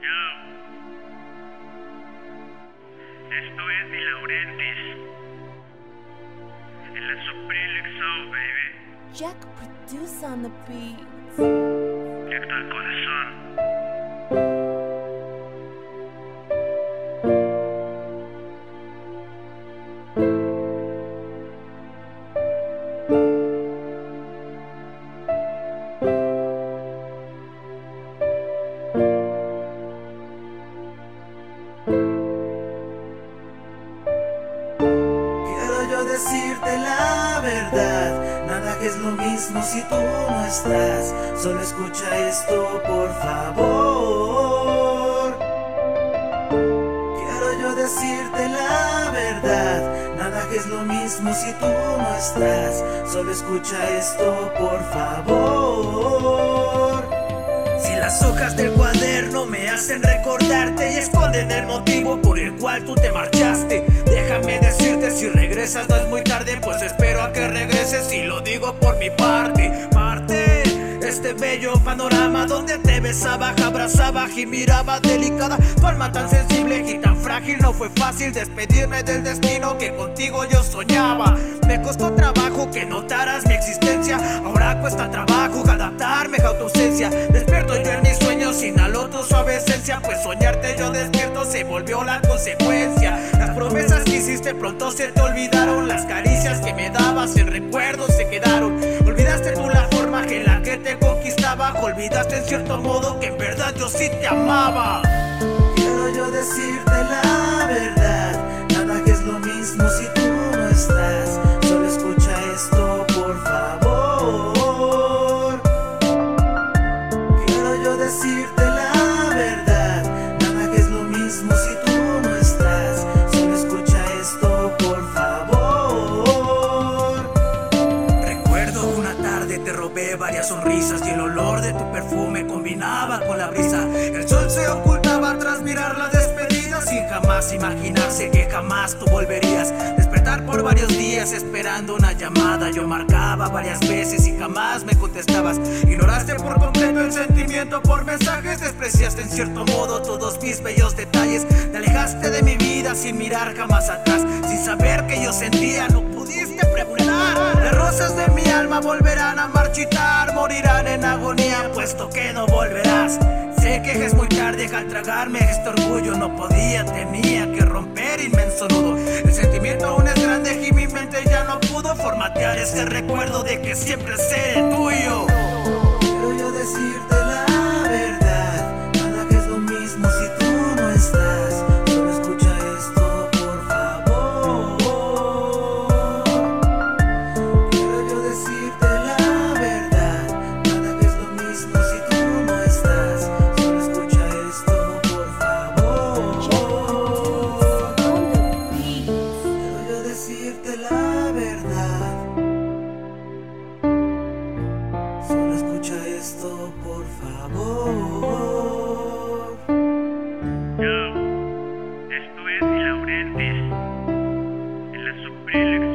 Yo. Esto es Di Laurentiis. En la Supreme baby. Jack produce on the beat. Directo al corazón. Decirte la verdad, nada que es lo mismo si tú no estás. Solo escucha esto, por favor. Quiero yo decirte la verdad, nada que es lo mismo si tú no estás. Solo escucha esto, por favor. Si las hojas del cuaderno me hacen recordarte y esconden el motivo por el cual tú te marchaste, déjame decirte si regresas no es muy tarde, pues espero a que regreses y lo digo por mi parte. Parte este bello panorama donde te besaba, abrazaba y miraba delicada, tu alma tan sensible y tan frágil. No fue fácil despedirme del destino que contigo yo soñaba. Me costó trabajo que notaras mi existencia. Ahora cuesta trabajo adaptarme a tu ausencia. Despierto yo en mis sueños, inhalo tu suave esencia. Pues soñarte yo despierto se volvió la consecuencia. Promesas que hiciste pronto se te olvidaron. Las caricias que me dabas en recuerdos se quedaron. Olvidaste tú la forma en la que te conquistaba. Olvidaste en cierto modo que en verdad yo sí te amaba. Robé varias sonrisas y el olor de tu perfume combinaba con la brisa. El sol se ocultaba tras mirar la despedida sin jamás imaginarse que jamás tú volverías. Despertar por varios días esperando una llamada. Yo marcaba varias veces y jamás me contestabas. Ignoraste por completo el sentimiento por mensajes. Despreciaste en cierto modo todos mis bellos detalles. Te alejaste de mi vida sin mirar jamás atrás. Sin saber que yo sentía, que no volverás. Sé que es muy tarde al tragarme este orgullo, no podía, tenía que romper inmenso nudo. El sentimiento aún es grande y mi mente ya no pudo formatear ese recuerdo de que siempre seré tuyo. Quiero yo decirte escucha esto, por favor. Yo, esto es Laurentis, en la Supreme